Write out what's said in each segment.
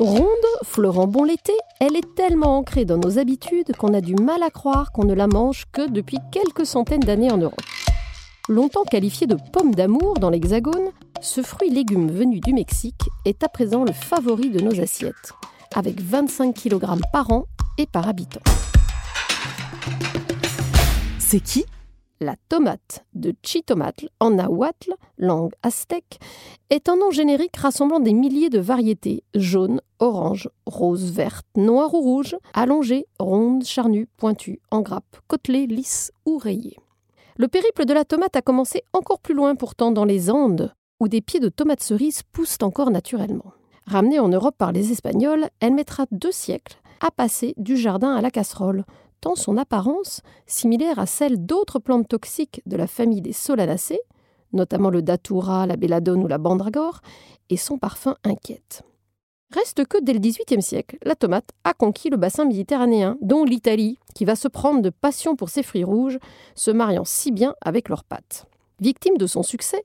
Ronde, fleurant bon l'été, elle est tellement ancrée dans nos habitudes qu'on a du mal à croire qu'on ne la mange que depuis quelques centaines d'années en Europe. Longtemps qualifié de pomme d'amour dans l'Hexagone, ce fruit légume venu du Mexique est à présent le favori de nos assiettes, avec 25 kg par an et par habitant. C'est qui? La tomate de chitomatl en nahuatl, langue aztèque, est un nom générique rassemblant des milliers de variétés jaune, orange, rose, verte, noire ou rouge, allongées, rondes, charnues, pointues, en grappes, côtelées, lisses ou rayées. Le périple de la tomate a commencé encore plus loin pourtant dans les Andes, où des pieds de tomates cerises poussent encore naturellement. Ramenée en Europe par les Espagnols, elle mettra deux siècles à passer du jardin à la casserole, son apparence, similaire à celle d'autres plantes toxiques de la famille des solanacées, notamment le datura, la belladone ou la bandragore, et son parfum inquiète. Reste que dès le XVIIIe siècle, la tomate a conquis le bassin méditerranéen, dont l'Italie, qui va se prendre de passion pour ses fruits rouges, se mariant si bien avec leurs pâtes. Victime de son succès,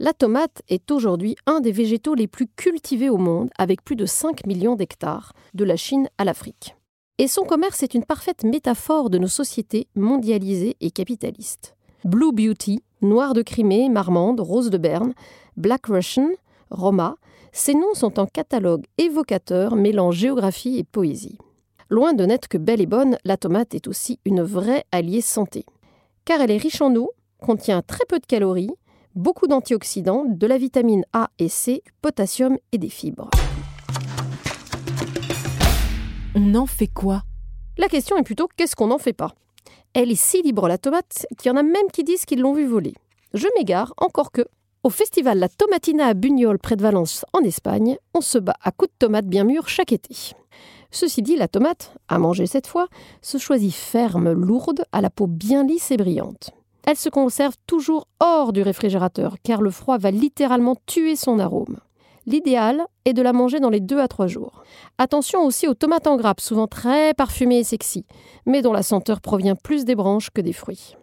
la tomate est aujourd'hui un des végétaux les plus cultivés au monde, avec plus de 5 millions d'hectares, de la Chine à l'Afrique. Et son commerce est une parfaite métaphore de nos sociétés mondialisées et capitalistes. Blue Beauty, Noir de Crimée, Marmande, Rose de Berne, Black Russian, Roma, ces noms sont un catalogue évocateur mêlant géographie et poésie. Loin de n'être que belle et bonne, la tomate est aussi une vraie alliée santé. Car elle est riche en eau, contient très peu de calories, beaucoup d'antioxydants, de la vitamine A et C, potassium et des fibres. On en fait quoi? La question est plutôt qu'est-ce qu'on n'en fait pas? Elle est si libre la tomate qu'il y en a même qui disent qu'ils l'ont vue voler. Je m'égare, encore que. Au festival La Tomatina à Bugnol, près de Valence, en Espagne, on se bat à coups de tomates bien mûres chaque été. Ceci dit, la tomate, à manger cette fois, se choisit ferme, lourde, à la peau bien lisse et brillante. Elle se conserve toujours hors du réfrigérateur, car le froid va littéralement tuer son arôme. L'idéal est de la manger dans les 2 à 3 jours. Attention aussi aux tomates en grappe, souvent très parfumées et sexy, mais dont la senteur provient plus des branches que des fruits.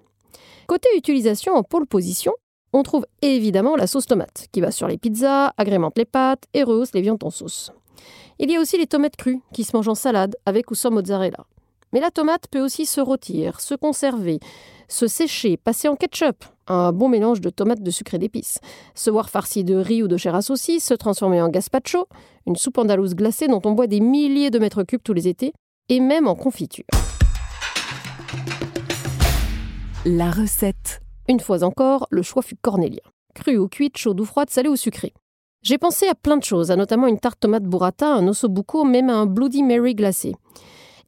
Côté utilisation en pôle position, on trouve évidemment la sauce tomate, qui va sur les pizzas, agrémente les pâtes et rehausse les viandes en sauce. Il y a aussi les tomates crues, qui se mangent en salade, avec ou sans mozzarella. Mais la tomate peut aussi se rôtir, se conserver, se sécher, passer en ketchup, un bon mélange de tomates de sucre et d'épices, se voir farci de riz ou de chair à saucisse, se transformer en gazpacho, une soupe andalouse glacée dont on boit des milliers de mètres cubes tous les étés, et même en confiture. La recette. Une fois encore, le choix fut cornélien. Crue ou cuite, chaude ou froide, salée ou sucrée. J'ai pensé à plein de choses, à notamment une tarte tomate burrata, un ossobuco, même un Bloody Mary glacé.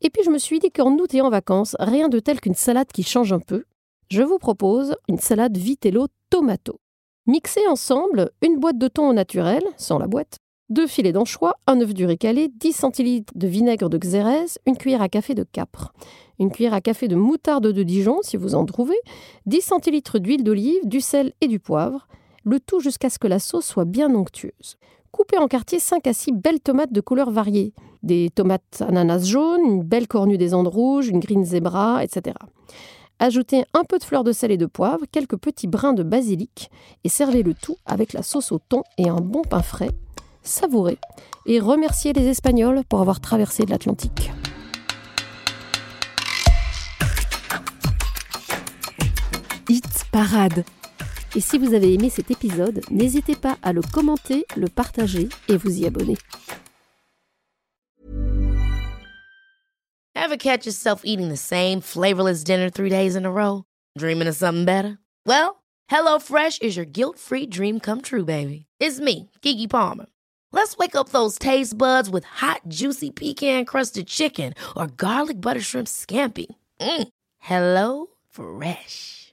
Et puis je me suis dit qu'en août et en vacances, rien de tel qu'une salade qui change un peu. Je vous propose une salade vitello tomato. Mixez ensemble une boîte de thon au naturel, sans la boîte, deux filets d'anchois, un œuf dur récalé, 10 centilitres de vinaigre de xérès, une cuillère à café de capre, une cuillère à café de moutarde de Dijon si vous en trouvez, 10 centilitres d'huile d'olive, du sel et du poivre, le tout jusqu'à ce que la sauce soit bien onctueuse. Coupez en quartier 5 à 6 belles tomates de couleurs variées, des tomates ananas jaunes, une belle cornue des Andes rouges, une green zebra, etc. Ajoutez un peu de fleur de sel et de poivre, quelques petits brins de basilic et servez le tout avec la sauce au thon et un bon pain frais. Savourez et remerciez les Espagnols pour avoir traversé l'Atlantique. Hit Parade. Et si vous avez aimé cet épisode, n'hésitez pas à le commenter, le partager et vous y abonner. Ever catch yourself eating the same flavorless dinner three days in a row? Dreaming of something better? Well, HelloFresh is your guilt-free dream come true, baby. It's me, Kiki Palmer. Let's wake up those taste buds with hot, juicy pecan-crusted chicken or garlic butter shrimp scampi. Mm. Hello Fresh.